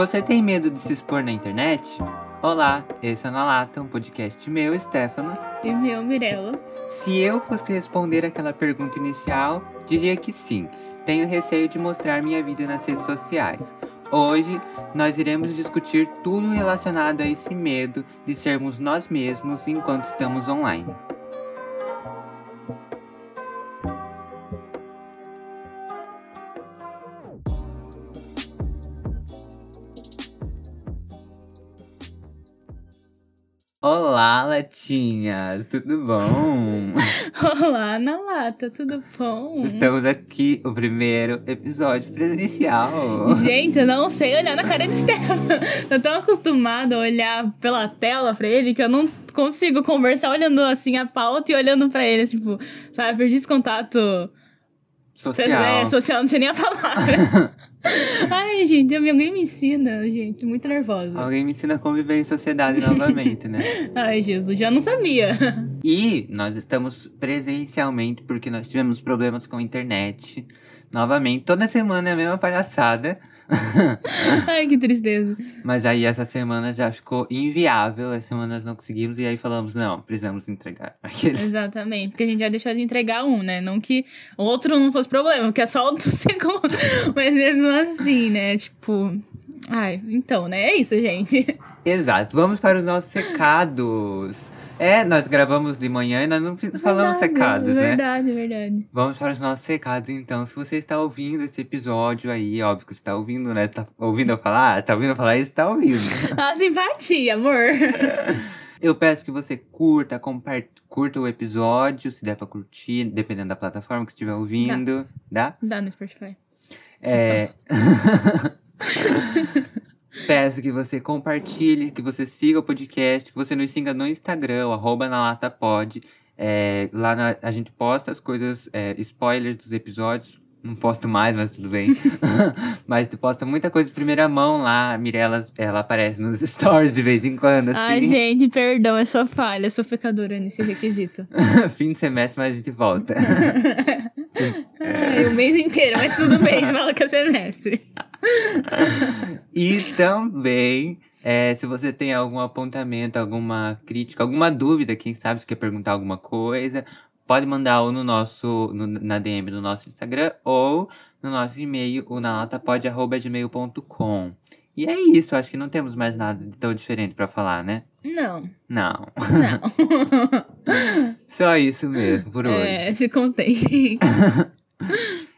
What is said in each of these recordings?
Você tem medo de se expor na internet? Olá, esse é o Na Lata, um podcast meu, Stefano. E meu, Mirella. Se eu fosse responder aquela pergunta inicial, diria que sim. Tenho receio de mostrar minha vida nas redes sociais. Hoje, nós iremos discutir tudo relacionado a esse medo de sermos nós mesmos enquanto estamos online. Olá, latinhas, tudo bom? Olá, na lata, tudo bom? Estamos aqui, o primeiro episódio presencial. Gente, eu não sei olhar na cara de Stefano. Eu tô acostumada a olhar pela tela pra ele que eu não consigo conversar olhando assim a pauta e olhando pra ele, tipo, sabe, perdi esse contato Social. É, social, não sei nem a palavra. Ai, gente, alguém me ensina, gente, muito nervosa. Alguém me ensina a conviver em sociedade novamente, né? Ai, Jesus, já não sabia. E nós estamos presencialmente porque nós tivemos problemas com a internet. Novamente, toda semana é a mesma palhaçada. Ai, que tristeza. Mas aí essa semana já ficou inviável, essa semana nós não conseguimos, e aí falamos, não, precisamos entregar. Aqueles... Exatamente, porque a gente já deixou de entregar um, né? Não que o outro não fosse problema, porque é só o do segundo. Mas mesmo assim, né? Tipo. Ai, então, né? É isso, gente. Exato, vamos para os nossos recados. É, nós gravamos de manhã e nós não falamos verdade, recados, né? Verdade, verdade. Vamos para os nossos recados, então. Se você está ouvindo esse episódio aí, óbvio que você está ouvindo, né? Você tá ouvindo eu falar? Tá ouvindo eu falar isso? Tá ouvindo. A simpatia, amor. Eu peço que você curta, compartilhe, curta o episódio, se der pra curtir, dependendo da plataforma que estiver ouvindo. Dá? Dá no Spotify. É. Peço que você compartilhe, que você siga o podcast, que você nos siga no Instagram, arroba na lata pod. É, lá na- a gente posta as coisas, é, spoilers dos episódios. Não posto mais, mas tudo bem. mas tu posta muita coisa de primeira mão lá. A Mirella, ela aparece nos stories de vez em quando, Ai, assim. gente, perdão, é só falha, eu sou pecadora nesse requisito. Fim de semestre, mas a gente volta. Ai, o mês inteiro, mas tudo bem, fala que é semestre. E também, é, se você tem algum apontamento, alguma crítica, alguma dúvida, quem sabe se quer perguntar alguma coisa, pode mandar ou no nosso, no- na DM do nosso Instagram ou no nosso e-mail, o nalatapod.gmail.com. E é isso, acho que não temos mais nada de tão diferente pra falar, né? Não, Não. não. Só isso mesmo, por hoje. É, se contente.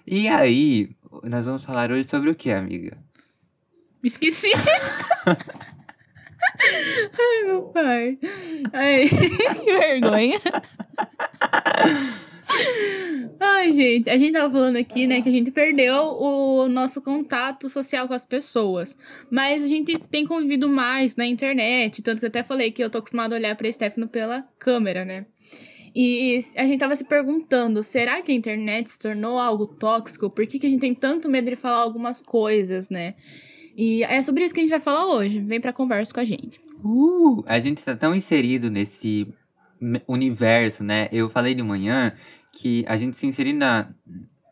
E aí, nós vamos falar hoje sobre o que, amiga? Esqueci. Ai, meu pai. Ai, que vergonha. Gente, a gente tava falando aqui, né, que a gente perdeu o nosso contato social com as pessoas. Mas a gente tem convivido mais na internet, tanto que eu até falei que eu tô acostumada a olhar pra Stefano pela câmera, né? E a gente tava se perguntando, será que a internet se tornou algo tóxico? Por que, que a gente tem tanto medo de falar algumas coisas, né? E é sobre isso que a gente vai falar hoje. Vem pra conversa com a gente. Uh, a gente tá tão inserido nesse universo, né? Eu falei de manhã que a gente se inserir na,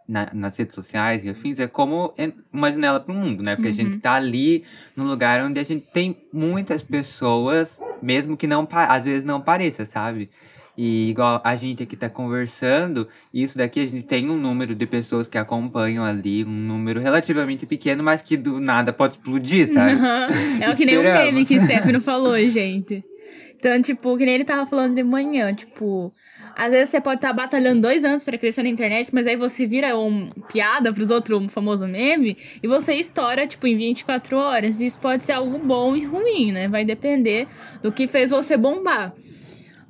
na- nas redes sociais e afins é como uma janela pro mundo, né? Porque a gente Uhum. tá ali num lugar onde a gente tem muitas pessoas, mesmo que não às vezes não pareça, sabe? E igual a gente aqui tá conversando, isso daqui a gente tem um número de pessoas que acompanham ali, um número relativamente pequeno, mas que do nada pode explodir, sabe? é o que nem o meme que o Stefano falou, gente. Então, tipo, que nem ele tava falando de manhã, tipo. Às vezes você pode estar batalhando dois anos pra crescer na internet, mas aí você vira um piada pros outros, um famoso meme, e você estoura, tipo, em 24 horas. Isso pode ser algo bom e ruim, né? Vai depender do que fez você bombar.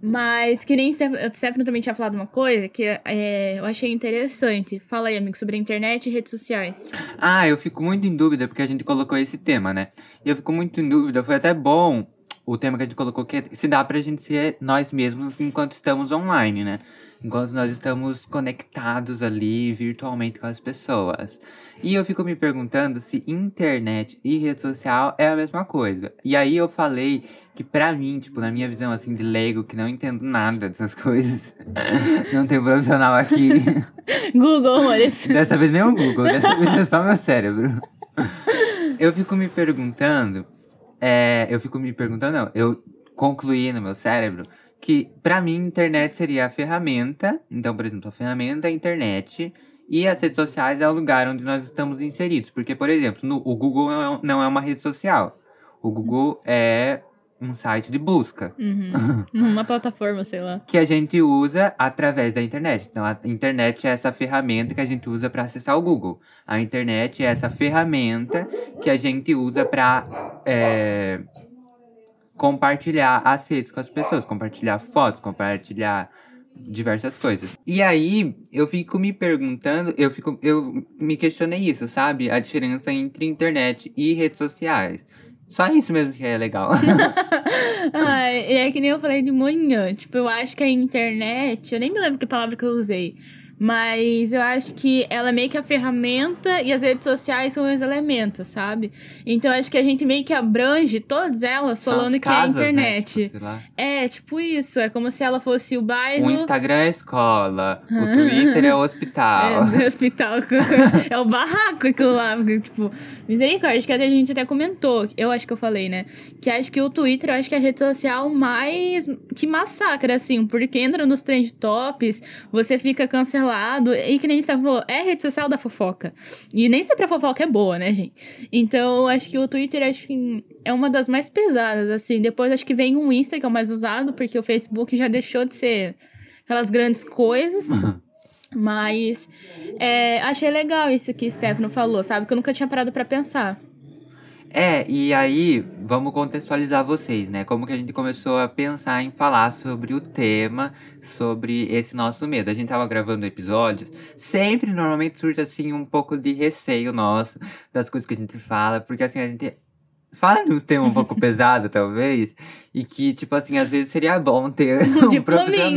Mas que nem o Stefano também tinha falado uma coisa que é, eu achei interessante. Fala aí, amigo, sobre a internet e redes sociais. Ah, eu fico muito em dúvida porque a gente colocou esse tema, né? E eu fico muito em dúvida, foi até bom o tema que a gente colocou, que é se dá pra gente ser nós mesmos enquanto estamos online, né? Enquanto nós estamos conectados ali virtualmente com as pessoas. E eu fico me perguntando se internet e rede social é a mesma coisa. E aí eu falei que pra mim, tipo, na minha visão assim de leigo, que não entendo nada dessas coisas, não tem profissional aqui. Google, amores. Dessa vez nem o Google, dessa vez é só meu cérebro. eu fico me perguntando. É, eu fico me perguntando, não. Eu concluí no meu cérebro que, pra mim, internet seria a ferramenta. Então, por exemplo, a ferramenta é a internet. E as redes sociais é o lugar onde nós estamos inseridos. Porque, por exemplo, no, o Google não é, não é uma rede social. O Google é um site de busca. Uhum. Uma plataforma, sei lá. que a gente usa através da internet. Então, a internet é essa ferramenta que a gente usa para acessar o Google. A internet é essa ferramenta que a gente usa para compartilhar as redes com as pessoas, compartilhar fotos, compartilhar diversas coisas. E aí, eu fico me perguntando, eu fico eu me questionei isso, sabe? A diferença entre internet e redes sociais. Só isso mesmo que é legal. Ai, é que nem eu falei de manhã. Tipo, eu acho que a internet, eu nem me lembro que palavra que eu usei. Mas eu acho que ela é meio que a ferramenta e as redes sociais são os elementos, sabe? Então acho que a gente meio que abrange todas elas São falando que é a casas, né? internet. Tipo. É, tipo isso. É como se ela fosse o bairro. O Instagram é a escola, o Twitter é o hospital. É, do hospital. é o barraco aquilo lá. porque, Tipo, misericórdia, acho que até a gente até comentou. Eu acho que eu falei, né? Que acho que o Twitter, eu acho que é a rede social mais que massacra, assim, porque entra nos trend tops, você fica cancelado. E que nem a gente falou, é a rede social da fofoca. E nem sempre a fofoca é boa, né, gente? Então, acho que o Twitter acho que é uma das mais pesadas, assim. Depois acho que vem o Insta, que é o mais usado, porque o Facebook já deixou de ser aquelas grandes coisas. Mas é, achei legal isso que o Stefano falou, sabe? Que eu nunca tinha parado pra pensar. É, e aí, vamos contextualizar vocês, né? Como que a gente começou a pensar em falar sobre o tema, sobre esse nosso medo. A gente tava gravando episódios, sempre normalmente surge assim um pouco de receio nosso das coisas que a gente fala, porque assim, a gente fala de uns temas um pouco pesados, talvez, e que, tipo assim, às vezes seria bom ter um Diplominha,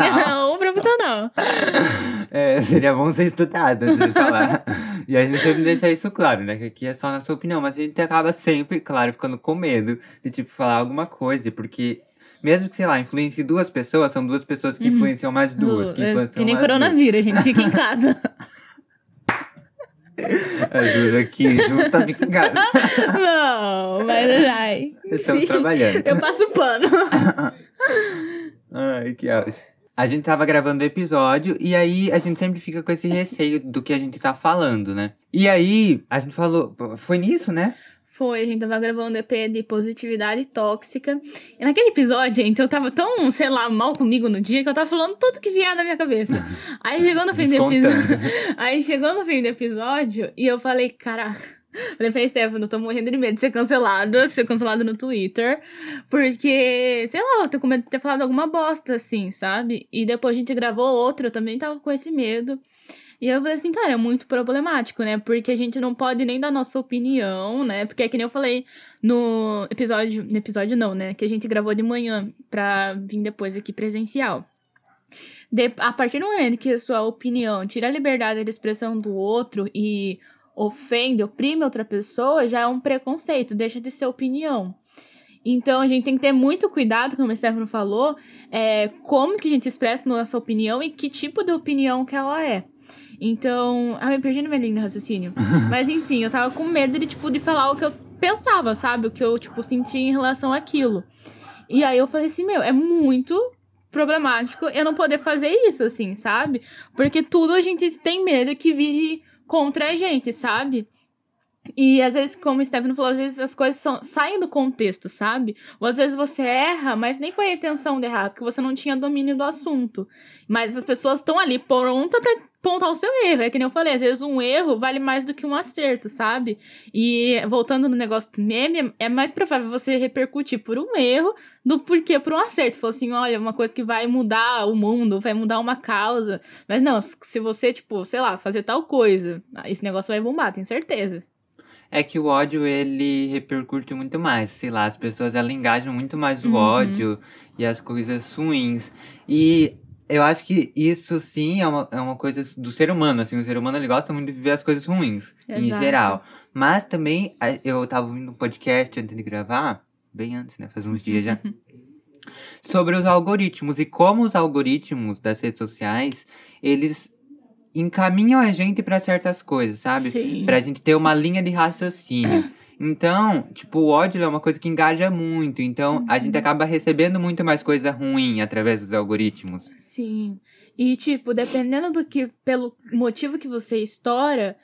profissional. um profissional. É, seria bom ser estudado antes de falar. e a gente sempre deixa isso claro, né? Que aqui é só na sua opinião. Mas a gente acaba sempre, claro, ficando com medo de, tipo, falar alguma coisa. Porque, mesmo que, sei lá, influencie duas pessoas, são duas pessoas que Uhum. influenciam mais duas. Que influenciam que nem mais duas. coronavírus, gente. Fica em casa. As duas aqui juntas ficam em casa. Não, mas ai. Estamos trabalhando. Eu passo pano. Ai, que auge. A gente tava gravando o episódio e aí a gente sempre fica com esse receio do que a gente tá falando, né? E aí a gente falou, foi nisso, né? Foi, a gente tava gravando EP de positividade tóxica. E naquele episódio, gente, eu tava tão, sei lá, mal comigo no dia que eu tava falando tudo que vinha na minha cabeça. Aí chegou no fim do episódio. Aí chegou no fim do episódio e eu falei, caraca. Falei pra Stefano, tô morrendo de medo de ser cancelada, ser cancelada no Twitter. Porque, sei lá, eu tô com medo de ter falado alguma bosta, assim, sabe? E depois a gente gravou outro, eu também tava com esse medo. E eu falei assim, cara, é muito problemático, né? Porque a gente não pode nem dar nossa opinião, né? Porque é que nem eu falei no episódio. No episódio não, né? Que a gente gravou de manhã pra vir depois aqui presencial. De- a partir do momento que a sua opinião tira a liberdade de expressão do outro e ofende, oprime outra pessoa, já é um preconceito, deixa de ser opinião. Então a gente tem que ter muito cuidado, como o Stefano falou, é, como que a gente expressa nossa opinião e que tipo de opinião que ela é. Então, ah, me perdi no meu linha de raciocínio. Mas enfim, eu tava com medo de, tipo, de falar o que eu pensava, sabe? O que eu, tipo, sentia em relação àquilo. E aí eu falei assim, meu, é muito problemático eu não poder fazer isso, assim, sabe? Porque tudo a gente tem medo que vire contra a gente, sabe? E às vezes, como o Stefano falou, às vezes as coisas são, saem do contexto, sabe? Ou às vezes você erra, mas nem foi a intenção de errar, porque você não tinha domínio do assunto. Mas as pessoas estão ali prontas pra apontar o seu erro. É que nem eu falei, às vezes um erro vale mais do que um acerto, sabe? E voltando no negócio do meme, é mais provável você repercutir por um erro do porquê por um acerto. Falou assim, olha, uma coisa que vai mudar o mundo, vai mudar uma causa. Mas não, se você, tipo, sei lá, fazer tal coisa, esse negócio vai bombar, tenho certeza. É que o ódio, ele repercute muito mais. Sei lá, as pessoas, elas engajam muito mais o Uhum. ódio e as coisas ruins. E eu acho que isso, sim, é uma, é uma coisa do ser humano, assim. O ser humano, ele gosta muito de ver as coisas ruins, em Exato. geral. Mas também, eu tava ouvindo um podcast antes de gravar, bem antes, né? Faz uns dias já. sobre os algoritmos e como os algoritmos das redes sociais, eles encaminham a gente pra certas coisas, sabe? Sim. Pra gente ter uma linha de raciocínio. Então, tipo, o ódio é uma coisa que engaja muito. Então, a gente acaba recebendo muito mais coisa ruim através dos algoritmos. Sim. E, tipo, dependendo do que, pelo motivo que você estoura,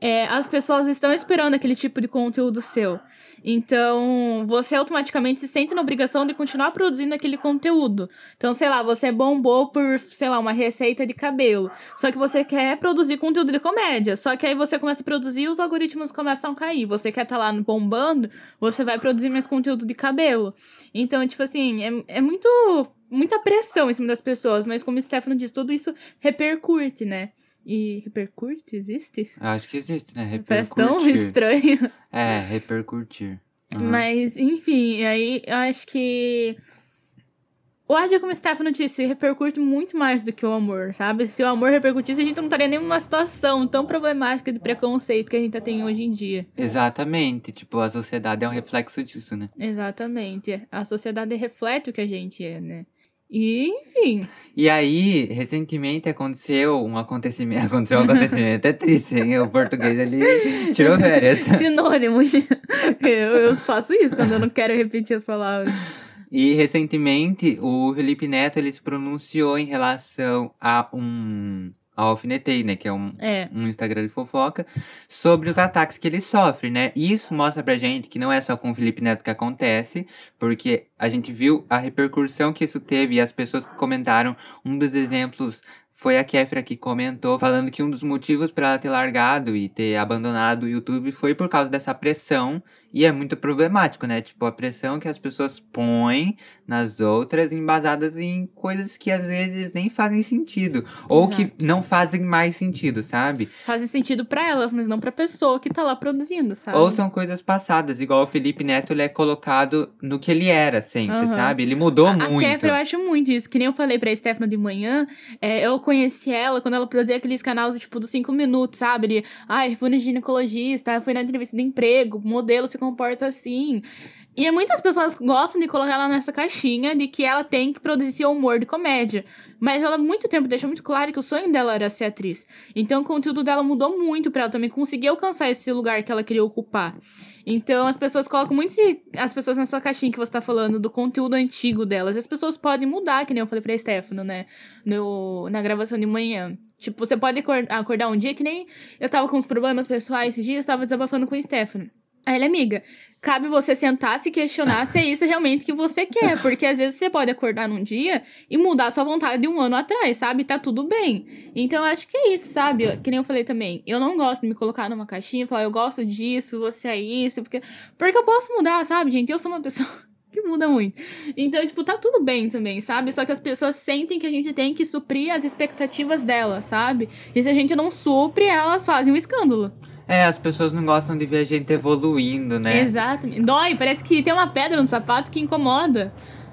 é, as pessoas estão esperando aquele tipo de conteúdo seu. Então, você automaticamente se sente na obrigação de continuar produzindo aquele conteúdo. Então, sei lá, você bombou por, sei lá, uma receita de cabelo. Só que você quer produzir conteúdo de comédia. Só que aí você começa a produzir e os algoritmos começam a cair. Você quer estar tá lá bombando, você vai produzir mais conteúdo de cabelo. Então, tipo assim, é, é muito. Muita pressão em cima das pessoas, mas como o Stefano diz, tudo isso repercute, né? E repercute? Existe? Acho que existe, né? Parece Repercutir. tão estranho. É, repercutir. Uhum. Mas, enfim, aí eu acho que. O ódio, como o Stefano disse, repercute muito mais do que o amor, sabe? Se o amor repercutisse, a gente não estaria nem numa situação tão problemática de preconceito que a gente tem hoje em dia. Exatamente. Tipo, a sociedade é um reflexo disso, né? Exatamente. A sociedade reflete o que a gente é, né? E, enfim. E aí, recentemente aconteceu um acontecimento. Aconteceu um acontecimento. É triste, hein? O português ali tirou férias. Sinônimos. Eu, eu faço isso quando eu não quero repetir as palavras. E recentemente o Felipe Neto ele se pronunciou em relação a um Alfinetei, né, que é um, É. um Instagram de fofoca, sobre os ataques que ele sofre, né? E isso mostra pra gente que não é só com o Felipe Neto que acontece, porque a gente viu a repercussão que isso teve e as pessoas que comentaram, um dos exemplos foi a Kéfera que comentou, falando que um dos motivos para ela ter largado e ter abandonado o YouTube foi por causa dessa pressão. E é muito problemático, né? Tipo, a pressão que as pessoas põem nas outras, embasadas em coisas que às vezes nem fazem sentido. Ou que Exato. não fazem mais sentido, sabe? Fazem sentido pra elas, mas não pra pessoa que tá lá produzindo, sabe? Ou são coisas passadas, igual o Felipe Neto, ele é colocado no que ele era sempre, Aham. sabe? Ele mudou A, muito. a Kéfera, eu acho muito isso. Que nem eu falei pra Stefano de manhã, é, eu conheci ela quando ela produzia aqueles canais, tipo, dos cinco minutos, sabe? De, ai, fui no ginecologista, fui na entrevista de emprego, modelo comporta assim. E muitas pessoas gostam de colocar ela nessa caixinha de que ela tem que produzir humor de comédia. Mas ela, muito tempo, deixou muito claro que o sonho dela era ser atriz. Então, o conteúdo dela mudou muito pra ela também conseguir alcançar esse lugar que ela queria ocupar. Então, as pessoas colocam muito as pessoas nessa caixinha que você tá falando do conteúdo antigo delas. As pessoas podem mudar, que nem eu falei pra Stefano, né? No, na gravação de manhã. Tipo, você pode acor- acordar um dia que nem eu tava com uns problemas pessoais esses dias, tava desabafando com o Stefano. Aí ele, amiga, cabe você sentar, se questionar se é isso realmente que você quer. Porque às vezes você pode acordar num dia e mudar sua vontade de um ano atrás, sabe? Tá tudo bem. Então eu acho que é isso, sabe? Que nem eu falei também. Eu não gosto de me colocar numa caixinha e falar, eu gosto disso, você é isso. Porque, porque eu posso mudar, sabe, gente? Eu sou uma pessoa. Que muda muito. Então, tipo, tá tudo bem também, sabe? Só que as pessoas sentem que a gente tem que suprir as expectativas delas, sabe? E se a gente não supre, elas fazem um escândalo. É, as pessoas não gostam de ver a gente evoluindo, né? Exatamente. Dói, parece que tem uma pedra no sapato que incomoda.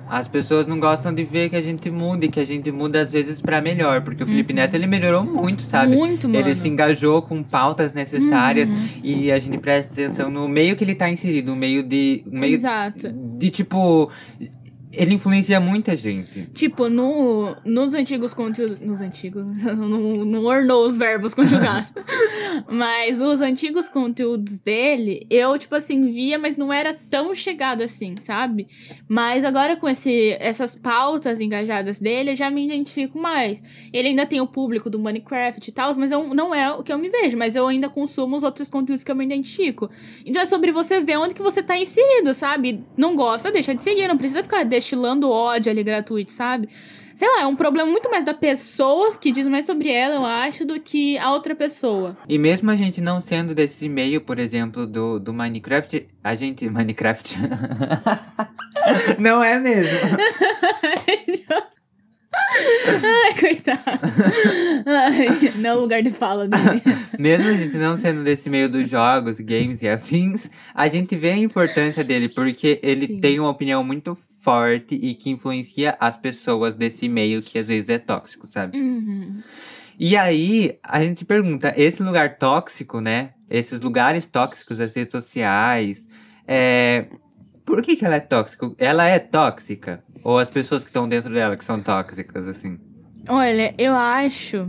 As pessoas não gostam de ver que a gente muda e que a gente muda às vezes pra melhor, porque o Felipe Neto ele melhorou muito, sabe? Uhum. Muito, mano. Ele se engajou com pautas necessárias Uhum. e a gente presta atenção no meio que ele tá inserido, no meio de. um meio Exato. de tipo. Ele influencia muita gente. Tipo, no, nos antigos conteúdos. Nos antigos. Não, não ornou os verbos conjugados. mas os antigos conteúdos dele, eu, tipo assim, via, mas não era tão chegado assim, sabe? Mas agora com esse, essas pautas engajadas dele, eu já me identifico mais. Ele ainda tem o público do Minecraft e tal, mas eu, não é o que eu me vejo, mas eu ainda consumo os outros conteúdos que eu me identifico. Então é sobre você ver onde que você tá inserido, sabe? Não gosta, deixa de seguir, não precisa ficar destilando ódio ali gratuito, sabe? Sei lá, é um problema muito mais da pessoa que diz mais sobre ela, eu acho, do que a outra pessoa. E mesmo a gente não sendo desse meio, por exemplo, do, do Minecraft, a gente. Minecraft. não é mesmo. Ai, coitado. Ai, não é o lugar de fala dele. Mesmo a gente não sendo desse meio dos jogos, games e afins, a gente vê a importância dele, porque ele Sim. tem uma opinião muito forte e que influencia as pessoas desse meio que às vezes é tóxico, sabe? Uhum. E aí, a gente se pergunta, esse lugar tóxico, né? Esses lugares tóxicos, as redes sociais, é... Por que, que ela é tóxica? Ela é tóxica? Ou as pessoas que estão dentro dela que são tóxicas, assim? Olha, eu acho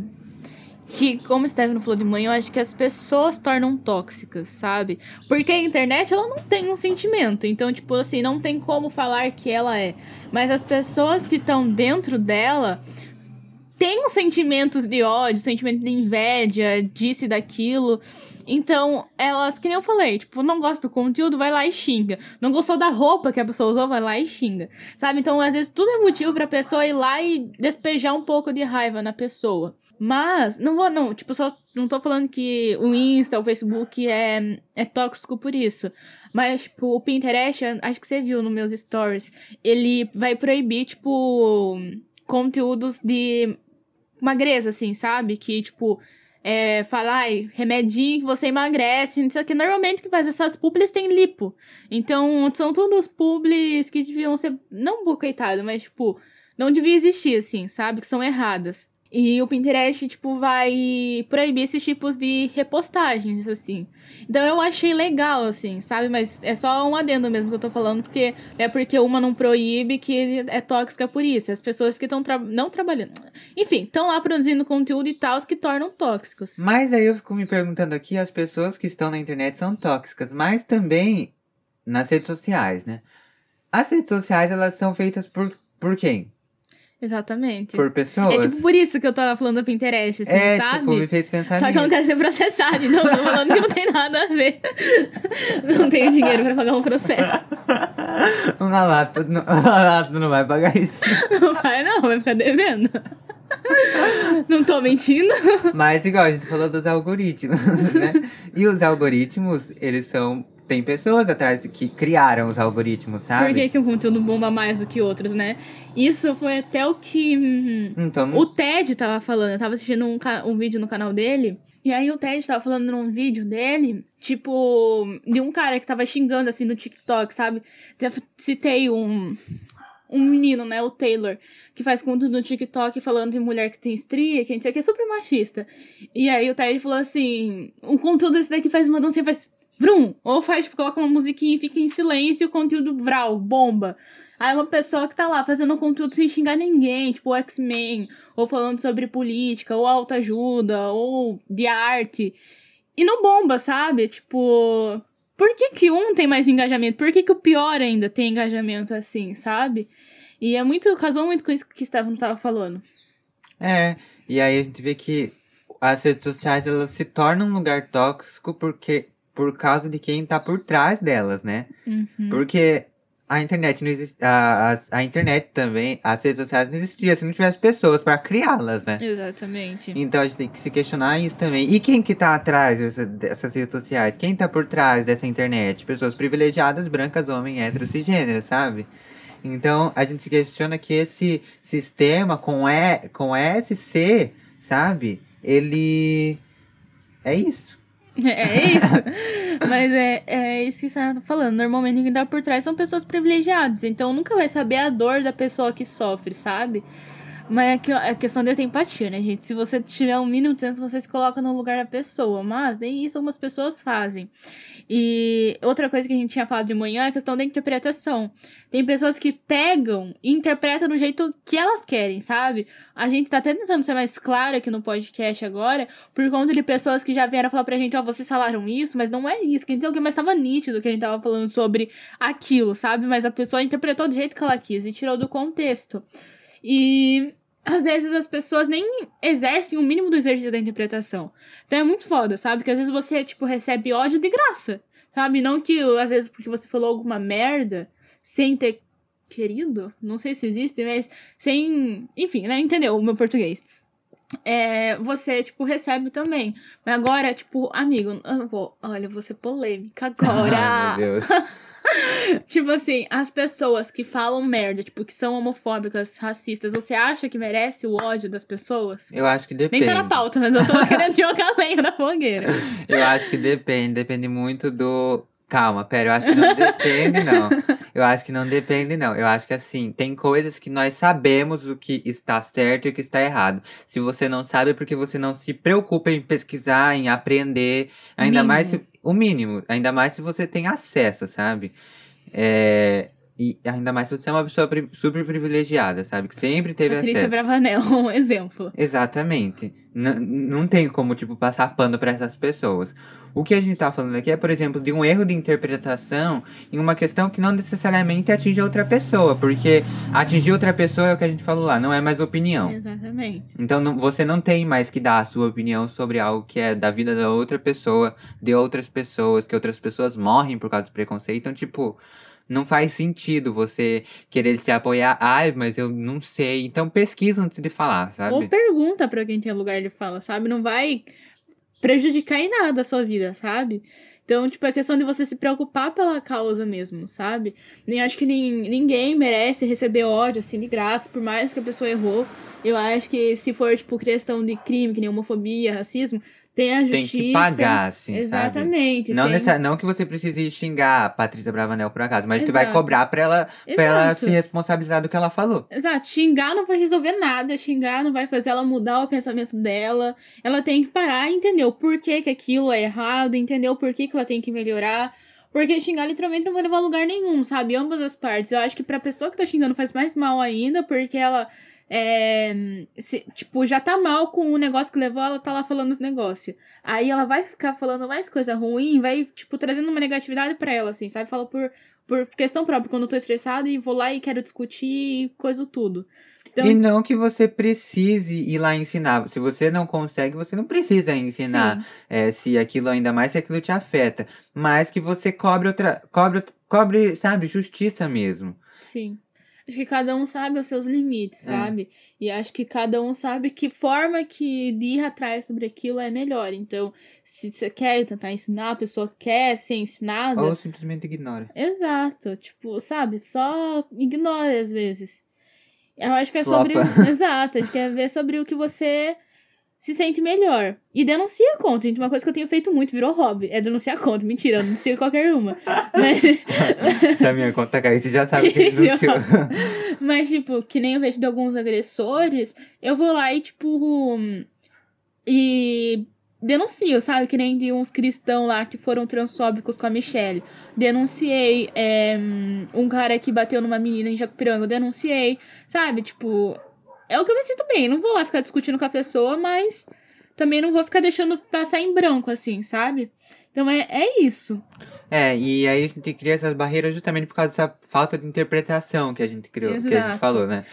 que, como o Stefano falou de manhã, eu acho que as pessoas tornam tóxicas, sabe? Porque a internet, ela não tem um sentimento. Então, tipo assim, não tem como falar que ela é. Mas as pessoas que estão dentro dela têm um sentimentos de ódio, sentimento de inveja, disso e daquilo. Então, elas, que nem eu falei, tipo, não gosta do conteúdo, vai lá e xinga. Não gostou da roupa que a pessoa usou, vai lá e xinga. Sabe? Então, às vezes, tudo é motivo pra pessoa ir lá e despejar um pouco de raiva na pessoa. Mas, não vou, não, tipo, só não tô falando que o Insta, o Facebook é, é tóxico por isso. Mas, tipo, o Pinterest, acho que você viu nos meus stories, ele vai proibir, tipo, conteúdos de magreza, assim, sabe? Que, tipo, é, falar, remedinho que você emagrece, não sei o que. Normalmente que faz essas publis tem lipo. Então, são todos publis que deviam ser, não bocoitado, mas, tipo, não devia existir, assim, sabe? Que são erradas. E o Pinterest, tipo, vai proibir esses tipos de repostagens, assim. Então eu achei legal, assim, sabe? Mas é só um adendo mesmo que eu tô falando, porque é porque uma não proíbe que é tóxica por isso. As pessoas que estão tra não trabalhando. Enfim, estão lá produzindo conteúdo e tal que tornam tóxicos. Mas aí eu fico me perguntando aqui, as pessoas que estão na internet são tóxicas, mas também nas redes sociais, né? As redes sociais, elas são feitas por, por quem? Exatamente. Por pessoas. É tipo por isso que eu tava falando da Pinterest, assim, é, sabe? tipo, me fez pensar Só que eu não nisso. quero ser processada, então eu tô falando que não tem nada a ver. Não tenho dinheiro pra pagar um processo. Uma lata, não, uma lata não vai pagar isso. Não vai não, vai ficar devendo. Não tô mentindo. Mas igual a gente falou dos algoritmos, né? E os algoritmos, eles são. Tem pessoas atrás que criaram os algoritmos, sabe? Por que, que um conteúdo bomba mais do que outros, né? Isso foi até o que hum, Então, o Ted tava falando. Eu tava assistindo um, um vídeo no canal dele. E aí o Ted tava falando num vídeo dele, tipo, de um cara que tava xingando assim no TikTok, sabe? Até Citei um, um menino, né, o Taylor, que faz conteúdo no TikTok falando de mulher que tem estria, que a gente é super machista. E aí o Ted falou assim: um conteúdo desse daqui faz uma dancinha, faz vrum, ou faz, tipo, coloca uma musiquinha e fica em silêncio e o conteúdo vral, bomba. Aí uma pessoa que tá lá fazendo conteúdo sem xingar ninguém, tipo o X-Men, ou falando sobre política, ou autoajuda, ou de arte. E não bomba, sabe? Tipo, por que, que um tem mais engajamento? Por que, que o pior ainda tem engajamento assim, sabe? E é muito. casou muito com isso que o Stefano tava falando. É, e aí a gente vê que as redes sociais elas se tornam um lugar tóxico porque por causa de quem tá por trás delas, né? Uhum. Porque a internet não existe, a, a, a internet também, as redes sociais não existiam se não tivesse pessoas para criá-las, né? Exatamente. Então a gente tem que se questionar isso também. E quem que tá atrás dessa- dessas redes sociais? Quem tá por trás dessa internet? Pessoas privilegiadas, brancas, homens, héteros, cisgêneros, sabe? Então a gente se questiona que esse sistema com, e, com SC, sabe? Ele. É isso. É isso. Mas é, é isso que você tá falando. Normalmente quem tá por trás são pessoas privilegiadas. Então nunca vai saber a dor da pessoa que sofre, sabe? Mas é que a questão de ter empatia, né, gente? Se você tiver um mínimo de senso, você se coloca no lugar da pessoa. Mas nem isso algumas pessoas fazem. E outra coisa que a gente tinha falado de manhã é a questão da interpretação. Tem pessoas que pegam e interpretam do jeito que elas querem, sabe? A gente tá até tentando ser mais claro aqui no podcast agora, por conta de pessoas que já vieram falar pra gente, ó, vocês falaram isso, mas não é isso. Quer dizer o que? Mas tava nítido que a gente tava falando sobre aquilo, sabe? Mas a pessoa interpretou do jeito que ela quis e tirou do contexto. E às vezes as pessoas nem exercem o mínimo do exercício da interpretação. Então é muito foda, sabe? Que às vezes você, tipo, recebe ódio de graça, sabe? Não que, às vezes, porque você falou alguma merda sem ter querido, não sei se existe, mas sem. Enfim, né? Entendeu o meu português. É, você, tipo, recebe também. Mas agora, tipo, amigo, eu vou, olha, eu vou ser polêmica agora. Ai, meu Deus. tipo assim, as pessoas que falam merda, tipo, que são homofóbicas, racistas, você acha que merece o ódio das pessoas? Eu acho que Nem depende. tá na pauta, mas eu tô querendo jogar lenha na fogueira. Eu acho que depende, depende muito do. Calma, pera, eu acho que não depende, não. Eu acho que não depende, não. Eu acho que assim, tem coisas que nós sabemos o que está certo e o que está errado. Se você não sabe, é porque você não se preocupa em pesquisar, em aprender. Ainda Mínimo. mais se, o mínimo, ainda mais se você tem acesso, sabe? É, E ainda mais se você é uma pessoa super privilegiada, sabe? Que sempre teve Patrícia acesso. Bravanel, um exemplo. Exatamente. N- não tem como, tipo, passar pano pra essas pessoas. O que a gente tá falando aqui é, por exemplo, de um erro de interpretação em uma questão que não necessariamente atinge a outra pessoa, porque atingir outra pessoa é o que a gente falou lá, não é mais opinião. Exatamente. Então não- você não tem mais que dar a sua opinião sobre algo que é da vida da outra pessoa, de outras pessoas, que outras pessoas morrem por causa do preconceito. Então, tipo, não faz sentido você querer se apoiar. Ai, mas eu não sei. Então pesquisa antes de falar, sabe? Ou pergunta pra quem tem lugar de fala, sabe? Não vai prejudicar em nada a sua vida, sabe? Então, tipo, é questão de você se preocupar pela causa mesmo, sabe? Nem acho que nin- ninguém merece receber ódio, assim, de graça, por mais que a pessoa errou. Eu acho que se for, tipo, questão de crime, que nem homofobia, racismo, tem a justiça. Tem que pagar, assim, sabe? Exatamente. Não, tem- necessa- não que você precise xingar a Patrícia Bravanel por acaso, mas que vai Exato. cobrar pra ela, pra ela Exato. se responsabilizar do que ela falou. Exato, xingar não vai resolver nada, xingar não vai fazer ela mudar o pensamento dela. Ela tem que parar e entender o porquê que aquilo é errado, entender o porquê que ela tem que melhorar. Porque xingar literalmente não vai levar a lugar nenhum, sabe? Ambas as partes. Eu acho que pra pessoa que tá xingando faz mais mal ainda, porque ela. É, se- tipo, já tá mal com o negócio que levou, ela tá lá falando os negócios. Aí ela vai ficar falando mais coisa ruim, vai, tipo, trazendo uma negatividade pra ela, assim, sabe? Fala por, por questão própria, quando eu tô estressada e vou lá e quero discutir e coisa tudo. Então, E não que você precise ir lá ensinar. Se você não consegue, você não precisa ensinar é, se aquilo ainda mais se aquilo te afeta. Mas que você cobre outra. Cobre, cobre, sabe, justiça mesmo. sim. Acho que cada um sabe os seus limites, É. sabe? E acho que cada um sabe que forma que ir atrás sobre aquilo é melhor. Então, se você quer tentar ensinar, a pessoa quer ser ensinada. Ou simplesmente ignora. Exato, tipo, sabe? Só ignora às vezes. Eu acho que é Flopa. sobre. Exato, acho que é ver sobre o que você se sente melhor. E denuncia a conta. Gente, uma coisa que eu tenho feito muito, virou hobby, é denunciar a conta. Mentira, eu denuncio qualquer uma. Mas, Se a minha conta cair, você já sabe que denunciou. mas, tipo, que nem eu vejo de alguns agressores, eu vou lá e, tipo. hum, E denuncio, sabe? Que nem de uns cristãos lá que foram transfóbicos com a Michelle. Denunciei é, um cara que bateu numa menina em Jacupiranga, eu denunciei, sabe? Tipo, é o que eu me sinto bem. Não vou lá ficar discutindo com a pessoa, mas também não vou ficar deixando passar em branco, assim, sabe? Então é, é isso. É, e aí a gente cria essas barreiras justamente por causa dessa falta de interpretação que a gente criou, que a gente Exato. falou, né?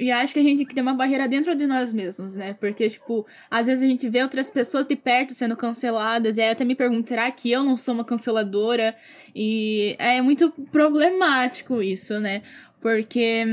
E acho que a gente cria uma barreira dentro de nós mesmos, né? Porque, tipo, às vezes a gente vê outras pessoas de perto sendo canceladas, e aí até me pergunto, será que eu não sou uma canceladora? E é muito problemático isso, né? Porque.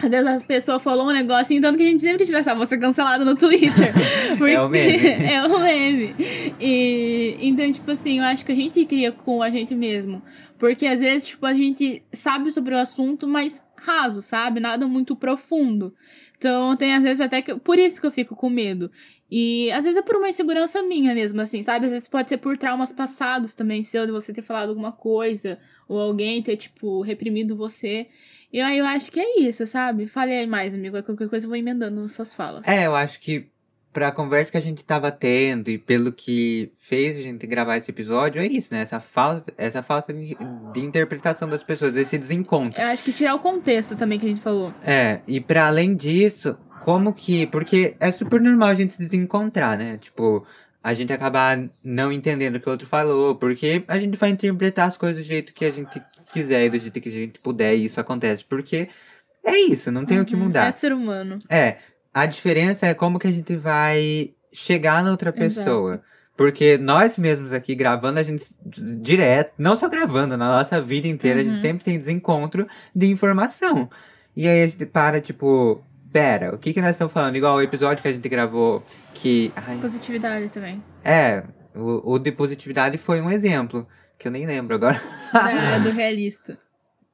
Às vezes as pessoas falam um negocinho, tanto que a gente sempre tira essa, você cancelado no Twitter. Porque- É o meme. é o meme. E, então, tipo assim, eu acho que a gente cria com a gente mesmo. Porque às vezes, tipo, a gente sabe sobre o assunto, mas raso, sabe? Nada muito profundo. Então, tem às vezes até que. Por isso que eu fico com medo. E às vezes é por uma insegurança minha mesmo, assim, sabe? Às vezes pode ser por traumas passados também, seu, de você ter falado alguma coisa, ou alguém ter, tipo, reprimido você. E aí eu acho que é isso, sabe? Fale aí mais, amigo. Qualquer coisa eu vou emendando nas suas falas. É, eu acho que pra conversa que a gente tava tendo e pelo que fez a gente gravar esse episódio, é isso, né? Essa falta, essa falta de, de interpretação das pessoas, esse desencontro. Eu acho que tirar o contexto também que a gente falou. É, e pra além disso, como que. Porque é super normal a gente se desencontrar, né? Tipo, a gente acabar não entendendo o que o outro falou, porque a gente vai interpretar as coisas do jeito que a gente quiser e do jeito que a gente puder, e isso acontece. Porque é isso, não tem o que Uhum, mudar. É de ser humano. É, a diferença é como que a gente vai chegar na outra Exato. pessoa. Porque nós mesmos aqui gravando, a gente direto, não só gravando, na nossa vida inteira, a Uhum. gente sempre tem desencontro de informação. E aí a gente para, tipo, pera, o que que nós estamos falando? Igual o episódio que a gente gravou que. ai, Positividade também. é, o, o de positividade foi um exemplo, que eu nem lembro agora. Da, do realista.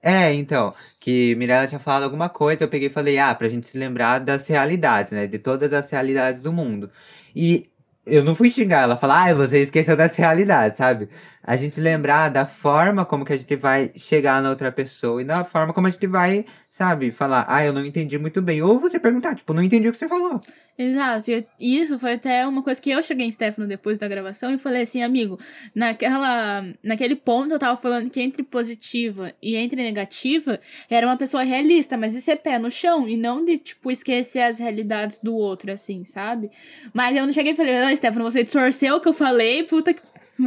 É, então, que Mirella tinha falado alguma coisa, eu peguei e falei, ah, pra gente se lembrar das realidades, né? De todas as realidades do mundo. E eu não fui xingar ela, falar, ah, você esqueceu dessa realidade, sabe? A gente lembrar da forma como que a gente vai chegar na outra pessoa e da forma como a gente vai, sabe, falar, ah, eu não entendi muito bem. Ou você perguntar, tipo, não entendi o que você falou. Exato. E isso foi até uma coisa que eu cheguei em Stefano depois da gravação e falei assim, amigo, naquela, naquele ponto eu tava falando que entre positiva e entre negativa era uma pessoa realista, mas isso é pé no chão e não de, tipo, esquecer as realidades do outro, assim, sabe? Mas eu não cheguei e falei, ah, Stefano, você distorceu o que eu falei, puta que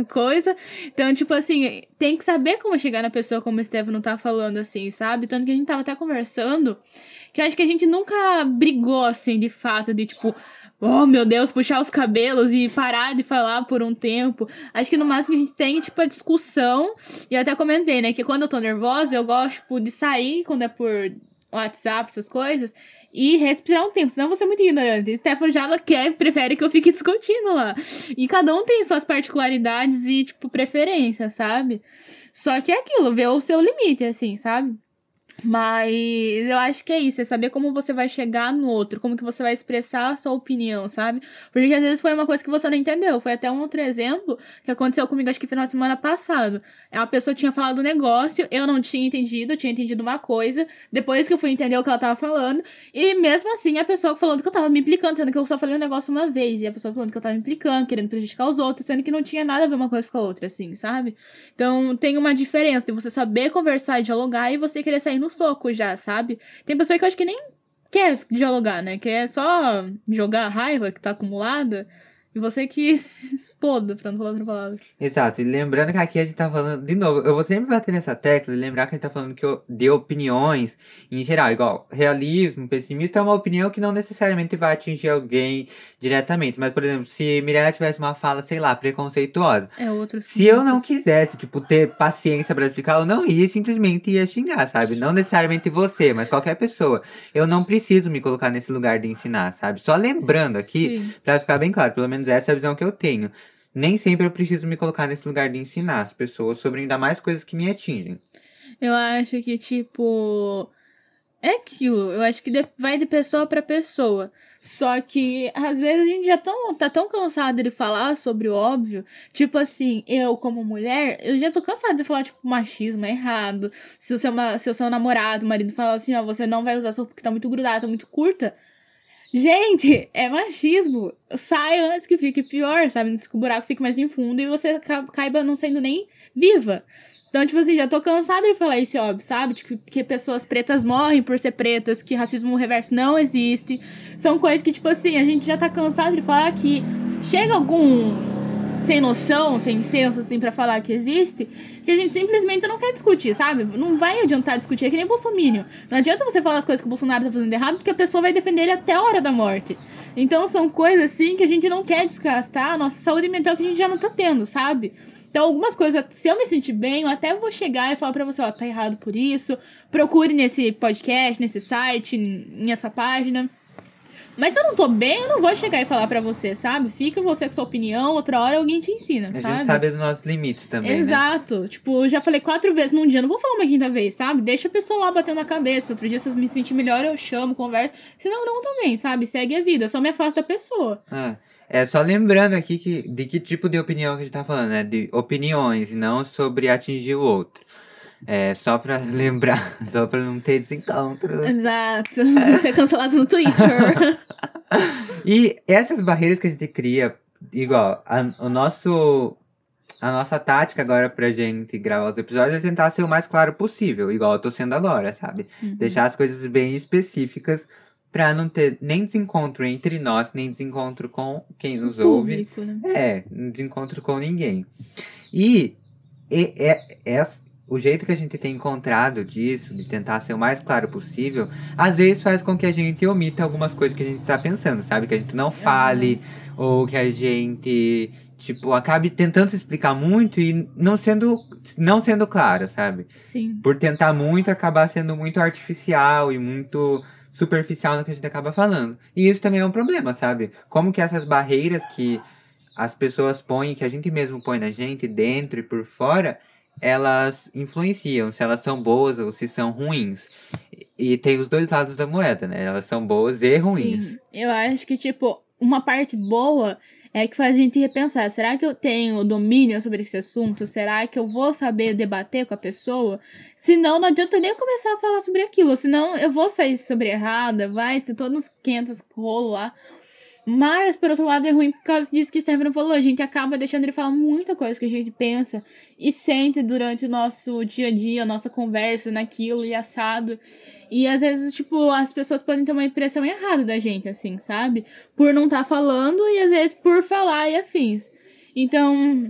coisa. Então, tipo assim, tem que saber como chegar na pessoa como o Stefano tá falando, assim, sabe? Tanto que a gente tava até conversando, que eu acho que a gente nunca brigou, assim, de fato, de tipo, oh meu Deus, puxar os cabelos e parar de falar por um tempo. Acho que no máximo a gente tem, tipo, a discussão. E eu até comentei, né, que quando eu tô nervosa, eu gosto, tipo, de sair quando é por WhatsApp, essas coisas, e respirar um tempo, senão você é muito ignorante. Stefano já ela quer, prefere que eu fique discutindo lá. E cada um tem suas particularidades e, tipo, preferências, sabe? Só que é aquilo, ver o seu limite, assim, sabe? Mas eu acho que é isso, é saber como você vai chegar no outro, como que você vai expressar a sua opinião, sabe? Porque às vezes foi uma coisa que você não entendeu. Foi até um outro exemplo que aconteceu comigo, acho que final de semana passado. A pessoa tinha falado um negócio, eu não tinha entendido, eu tinha entendido uma coisa, depois que eu fui entender o que ela tava falando, e mesmo assim a pessoa falando que eu tava me implicando, sendo que eu só falei um negócio uma vez, e a pessoa falando que eu tava me implicando, querendo prejudicar os outros, sendo que não tinha nada a ver uma coisa com a outra, assim, sabe? Então tem uma diferença de você saber conversar e dialogar e você querer sair no no soco já, sabe? Tem pessoa que eu acho que nem quer dialogar, né? Que é só jogar a raiva que tá acumulada e você que se exploda, pra não falar outra palavra. Exato, e lembrando que aqui a gente tá falando, de novo, eu vou sempre bater nessa tecla e lembrar que a gente tá falando que eu, de opiniões em geral, igual realismo, pessimismo é uma opinião que não necessariamente vai atingir alguém diretamente. Mas, por exemplo, se Mirella tivesse uma fala, sei lá, preconceituosa. É outro Se eu não quisesse, tipo, ter paciência para explicar, eu não ia simplesmente ia xingar, sabe? Não necessariamente você, mas qualquer pessoa. Eu não preciso me colocar nesse lugar de ensinar, sabe? Só lembrando aqui, para ficar bem claro, pelo menos menos essa é a visão que eu tenho. Nem sempre eu preciso me colocar nesse lugar de ensinar as pessoas sobre ainda mais coisas que me atingem. Eu acho que, tipo. É aquilo, eu acho que vai de pessoa para pessoa. Só que às vezes a gente já tão, tá tão cansado de falar sobre o óbvio. Tipo assim, eu como mulher, eu já tô cansada de falar, tipo, machismo é errado. Se o seu, se o seu namorado, marido, fala assim, ó, você não vai usar essa porque tá muito grudada, tá muito curta. Gente, é machismo. Sai antes que fique pior, sabe? Antes que o buraco fique mais em fundo e você caiba não sendo nem viva. Então, tipo assim, já tô cansada de falar isso, óbvio, sabe? De que, que pessoas pretas morrem por ser pretas, que racismo reverso não existe. São coisas que, tipo assim, a gente já tá cansado de falar que chega algum sem noção, sem senso, assim, para falar que existe, que a gente simplesmente não quer discutir, sabe? Não vai adiantar discutir, é que nem Bolsonaro. Não adianta você falar as coisas que o Bolsonaro tá fazendo errado, porque a pessoa vai defender ele até a hora da morte. Então são coisas, assim, que a gente não quer desgastar a nossa saúde mental que a gente já não tá tendo, sabe? Então, algumas coisas, se eu me sentir bem, eu até vou chegar e falar pra você, ó, tá errado por isso. Procure nesse podcast, nesse site, nessa página. Mas se eu não tô bem, eu não vou chegar e falar para você, sabe? Fica você com sua opinião, outra hora alguém te ensina, a sabe? A gente sabe dos nossos limites também, né? Exato. Né? Tipo, eu já falei quatro vezes num dia, não vou falar uma quinta vez, sabe? Deixa a pessoa lá batendo na cabeça. Outro dia, se eu me sentir melhor, eu chamo, converso. Se não, não também, sabe? Segue a vida. Eu só me afasto da pessoa. Ah, é só lembrando aqui que, de que tipo de opinião que a gente tá falando, né? De opiniões, e não sobre atingir o outro. É, só pra lembrar, só pra não ter desencontros. Exato. Ser cancelado no Twitter. e essas barreiras que a gente cria, igual, a, o nosso. A nossa tática agora pra gente gravar os episódios é tentar ser o mais claro possível, igual eu tô sendo agora, sabe? Uhum. Deixar as coisas bem específicas pra não ter nem desencontro entre nós, nem desencontro com quem nos o ouve. Público, né? É, desencontro com ninguém. E, e, é, é, o jeito que a gente tem encontrado disso, de tentar ser o mais claro possível, às vezes faz com que a gente omita algumas coisas que a gente tá pensando, sabe? Que a gente não fale, uhum. ou que a gente, tipo, acabe tentando se explicar muito e não sendo, não sendo claro, sabe? Sim. Por tentar muito, acabar sendo muito artificial e muito superficial no que a gente acaba falando. E isso também é um problema, sabe? Como que essas barreiras que as pessoas põem, que a gente mesmo põe na gente, dentro e por fora, elas influenciam se elas são boas ou se são ruins. E tem os dois lados da moeda, né? Elas são boas e ruins. Sim, eu acho que, tipo, uma parte boa é que faz a gente repensar: será que eu tenho domínio sobre esse assunto? Será que eu vou saber debater com a pessoa? Senão, não adianta nem começar a falar sobre aquilo, senão eu vou sair sobre errada, vai ter todos uns 500 rolos lá. Mas, por outro lado, é ruim por causa disso que o Stefano falou. A gente acaba deixando ele falar muita coisa que a gente pensa e sente durante o nosso dia a dia, a nossa conversa naquilo e assado. E às vezes, tipo, as pessoas podem ter uma impressão errada da gente, assim, sabe? Por não estar tá falando e às vezes por falar e afins. Então,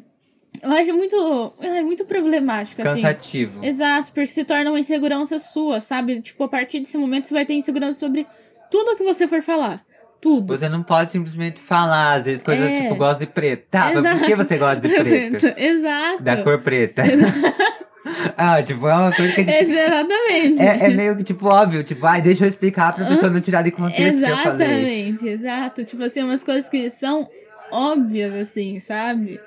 eu acho muito, é muito problemático, assim. Cansativo. Exato, porque se torna uma insegurança sua, sabe? Tipo, a partir desse momento você vai ter insegurança sobre tudo que você for falar. Tudo. Você não pode simplesmente falar, às vezes, coisas é. tipo, gosto de preto. Tá, Exato. mas por que você gosta de preto? Exato. Da cor preta. ah, tipo, é uma coisa que a gente. Exatamente. É, é meio que, tipo, óbvio, tipo, ai, deixa eu explicar pra pessoa não tirar de contexto Exatamente, que eu falei. Exatamente, exato. Tipo assim, umas coisas que são óbvias, assim, sabe?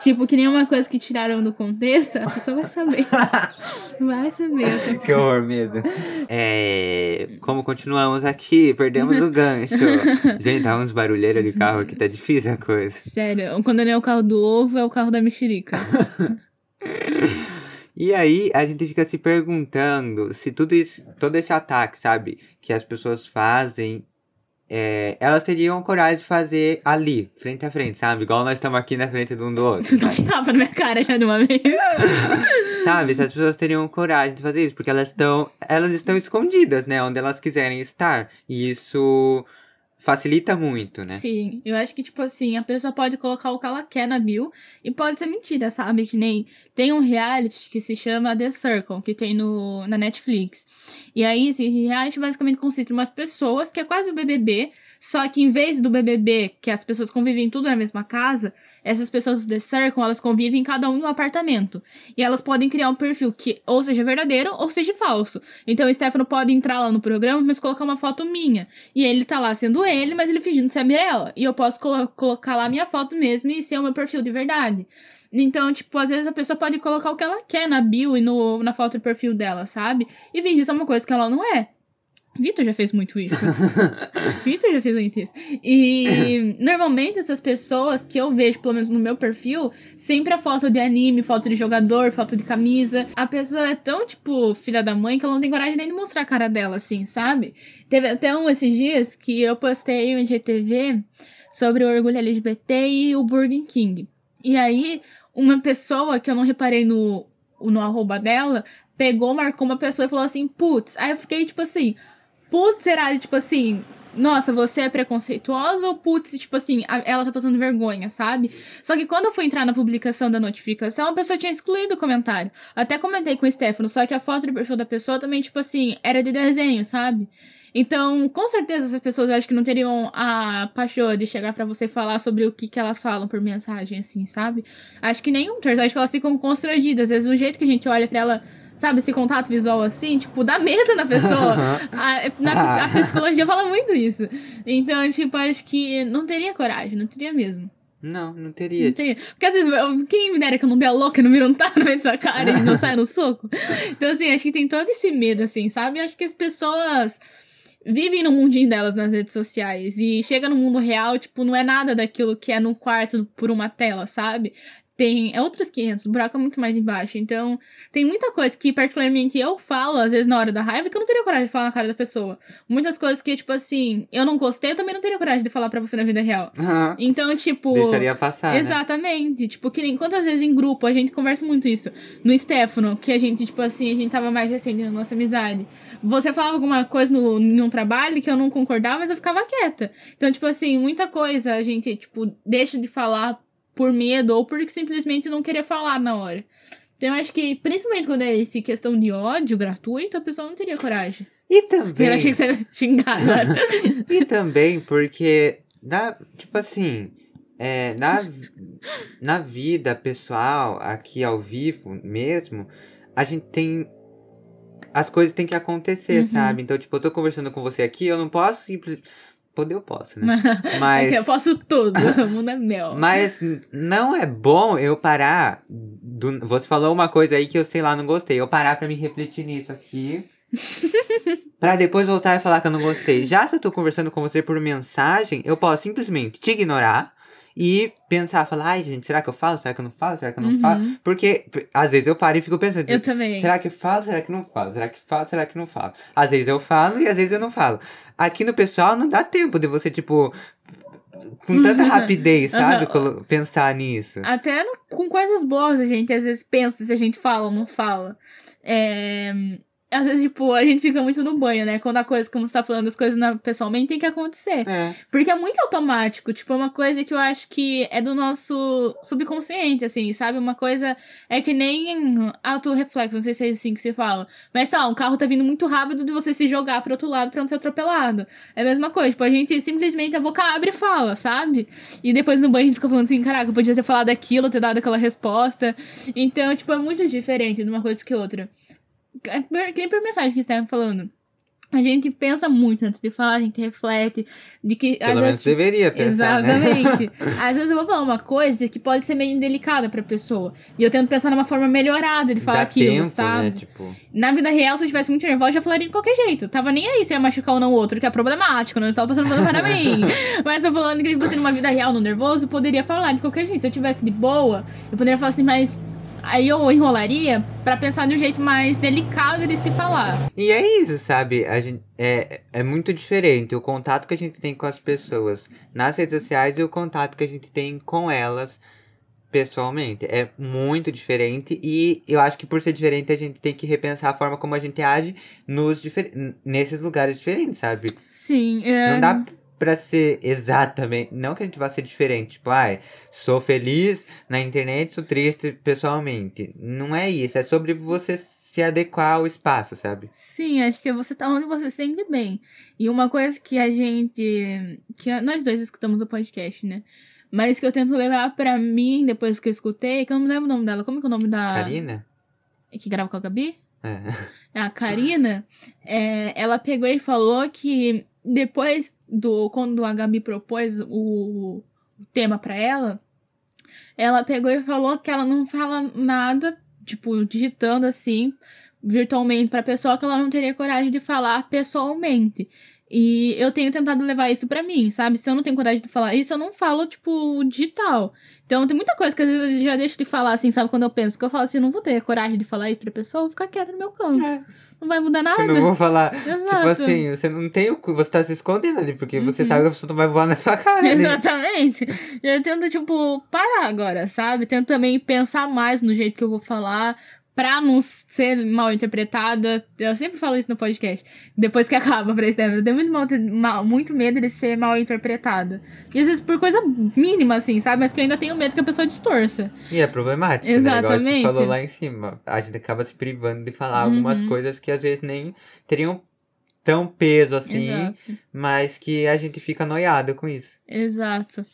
Tipo, que nenhuma coisa que tiraram do contexto, a pessoa vai saber. vai saber. Que horror, medo. É, como continuamos aqui, perdemos o gancho. Gente, tá uns barulheiros de carro aqui, tá difícil a coisa. Sério, quando não é o carro do ovo, é o carro da mexerica. E aí a gente fica se perguntando se tudo isso, todo esse ataque, sabe, que as pessoas fazem é, elas teriam coragem de fazer ali, frente a frente, sabe? Igual nós estamos aqui na frente de um do outro. Não tava na minha cara já de uma vez. sabe? Se as pessoas teriam coragem de fazer isso, porque elas estão, elas estão escondidas, né? Onde elas quiserem estar. E isso facilita muito, né? Sim, eu acho que, tipo assim, a pessoa pode colocar o que ela quer na bio e pode ser mentira, sabe? Que nem tem um reality que se chama The Circle, que tem no, na Netflix. E aí, esse reality basicamente consiste em umas pessoas que é quase o BBB, só que em vez do BBB, que as pessoas convivem tudo na mesma casa, essas pessoas do The Circle, elas convivem cada um um apartamento. E elas podem criar um perfil que ou seja verdadeiro ou seja falso. Então o Stefano pode entrar lá no programa, mas colocar uma foto minha. E ele tá lá sendo ele, mas ele fingindo ser a Mirella. E eu posso colo colocar lá minha foto mesmo e ser o meu perfil de verdade. Então, tipo, às vezes a pessoa pode colocar o que ela quer na bio e no, na foto de perfil dela, sabe? E fingir ser uma coisa que ela não é. Vitor já fez muito isso. Vitor já fez muito isso. E normalmente essas pessoas que eu vejo, pelo menos no meu perfil, sempre a foto de anime, foto de jogador, foto de camisa. A pessoa é tão, tipo, filha da mãe que ela não tem coragem nem de mostrar a cara dela, assim, sabe? Teve até um esses dias que eu postei um GTV sobre o orgulho LGBT e o Burger King. E aí, uma pessoa que eu não reparei no, no arroba dela pegou, marcou uma pessoa e falou assim, putz. Aí eu fiquei, tipo assim putz, será, tipo assim, nossa, você é preconceituosa ou putz, tipo assim, ela tá passando vergonha, sabe? Só que quando eu fui entrar na publicação da notificação, a pessoa tinha excluído o comentário. Até comentei com o Stefano, só que a foto do perfil da pessoa também, tipo assim, era de desenho, sabe? Então, com certeza essas pessoas eu acho que não teriam a paixão de chegar para você falar sobre o que, que elas falam por mensagem, assim, sabe? Acho que nenhum, acho que elas ficam constrangidas. Às vezes o jeito que a gente olha para ela sabe, esse contato visual assim, tipo, dá medo na pessoa. a, na, a psicologia fala muito isso. Então, tipo, acho que não teria coragem, não teria mesmo. Não, não teria. Não teria. Porque às vezes, quem me dera que eu não dê a louca, não vira um tá no meio da sua cara e não sai no soco. Então, assim, acho que tem todo esse medo, assim, sabe? Acho que as pessoas vivem no mundinho delas nas redes sociais e chega no mundo real, tipo, não é nada daquilo que é no quarto por uma tela, sabe? Tem é outros 500, o buraco é muito mais embaixo. Então, tem muita coisa que, particularmente, eu falo, às vezes, na hora da raiva, que eu não teria coragem de falar na cara da pessoa. Muitas coisas que, tipo assim, eu não gostei, eu também não teria coragem de falar pra você na vida real. Uhum. Então, tipo. Deixaria passar. Né? Exatamente. Né? Tipo, que nem quantas vezes em grupo a gente conversa muito isso. No Stefano, que a gente, tipo assim, a gente tava mais recente na nossa amizade. Você falava alguma coisa no, um trabalho que eu não concordava, mas eu ficava quieta. Então, tipo assim, muita coisa a gente, tipo, deixa de falar por medo ou porque simplesmente não queria falar na hora. Então eu acho que, principalmente quando é esse questão de ódio gratuito, a pessoa não teria coragem. E também. Eu achei que você ia xingar agora. e também porque, na, tipo assim, é, na, na vida pessoal, aqui ao vivo mesmo, a gente tem. As coisas têm que acontecer, uhum. sabe? Então, tipo, eu tô conversando com você aqui, eu não posso simplesmente Poder eu posso, né? Mas. É eu posso tudo, o mundo é meu. Mas não é bom eu parar. Do... Você falou uma coisa aí que eu sei lá, não gostei. Eu parar pra me refletir nisso aqui. pra depois voltar e falar que eu não gostei. Já se eu tô conversando com você por mensagem, eu posso simplesmente te ignorar e pensar, falar, ai, gente, será que eu falo? Será que eu não falo? Será que eu não Uhum. falo? Porque às vezes eu paro e fico pensando, Eu também. será que eu falo? Será que não falo? Será que falo? Será que não falo? Às vezes eu falo e às vezes eu não falo. Aqui no pessoal não dá tempo de você, tipo, com tanta rapidez, sabe? Colo- Pensar nisso. Até no- com coisas boas a gente às vezes pensa se a gente fala ou não fala. É, Às vezes, tipo, a gente fica muito no banho, né? Quando a coisa, como você tá falando, as coisas na- pessoalmente tem que acontecer. É. Porque é muito automático. Tipo, é uma coisa que eu acho que é do nosso subconsciente, assim, sabe? Uma coisa. É que nem autorreflexo, não sei se é assim que se fala. Mas, sei lá, um carro tá vindo muito rápido de você se jogar pro outro lado pra não ser atropelado. É a mesma coisa. Tipo, a gente simplesmente a boca abre e fala, sabe? E depois no banho a gente fica falando assim, caraca, eu podia ter falado aquilo, ter dado aquela resposta. Então, tipo, é muito diferente de uma coisa que outra. É nem por mensagem que você estava falando. A gente pensa muito antes de falar, a gente reflete. De que, Pelo menos vezes, deveria pensar, né? Exatamente. Às vezes eu vou falar uma coisa que pode ser meio indelicada pra pessoa. E eu tento pensar numa forma melhorada de falar Dá aquilo, tempo, sabe? né? Tipo, Na vida real, se eu estivesse muito nervosa, eu já falaria de qualquer jeito. Tava nem aí se ia machucar ou não o outro, que é problemático, não estava passando para mim. Mas tô falando que, tipo assim, numa vida real, no nervoso, eu poderia falar de qualquer jeito. Se eu tivesse de boa, eu poderia falar assim, mas. Aí eu enrolaria pra pensar de um jeito mais delicado de se falar. E é isso, sabe? A gente, é, é muito diferente o contato que a gente tem com as pessoas nas redes sociais e o contato que a gente tem com elas pessoalmente. É muito diferente e eu acho que por ser diferente a gente tem que repensar a forma como a gente age nos nesses lugares diferentes, sabe? Sim. É... Não dá pra ser exatamente. Não que a gente vá ser diferente, tipo, ai, sou feliz na internet, sou triste pessoalmente. Não é isso, é sobre você se adequar ao espaço, sabe? Sim, acho que você tá onde você se sente bem. E uma coisa que a gente. que nós dois escutamos o podcast, né? Mas que eu tento levar pra mim, depois que eu escutei, que eu não lembro o nome dela. Como que é o nome da. Karina? Que grava com a Gabi? É. A Karina, é, ela pegou e falou que depois do. Quando a Gabi propôs o, o tema pra ela, ela pegou e falou que ela não fala nada, tipo, digitando assim, virtualmente pra pessoa, que ela não teria coragem de falar pessoalmente. E eu tenho tentado levar isso pra mim, sabe? Se eu não tenho coragem de falar isso, eu não falo, tipo, digital. Então tem muita coisa que às vezes eu já deixo de falar, assim, sabe? Quando eu penso. Porque eu falo assim, não vou ter coragem de falar isso pra pessoa, eu vou ficar quieta no meu canto. Não vai mudar nada. Você não vou falar. Exato. Tipo assim, você não tem o. cu- Você tá se escondendo ali, porque você Uhum. sabe que a pessoa não vai voar na sua cara. ali. Exatamente. Eu tento, tipo, parar agora, sabe? Tento também pensar mais no jeito que eu vou falar. Pra não ser mal interpretada. Eu sempre falo isso no podcast. Depois que acaba pra Steph. Eu tenho muito, mal, mal- muito medo de ser mal interpretada. E às vezes por coisa mínima, assim, sabe? Mas que eu ainda tenho medo que a pessoa distorça. E é problemático, né? Igual Exatamente. falou lá em cima. A gente acaba se privando de falar algumas Uhum. coisas que às vezes nem teriam tão peso assim, Exato. mas que a gente fica noiado com isso. Exato.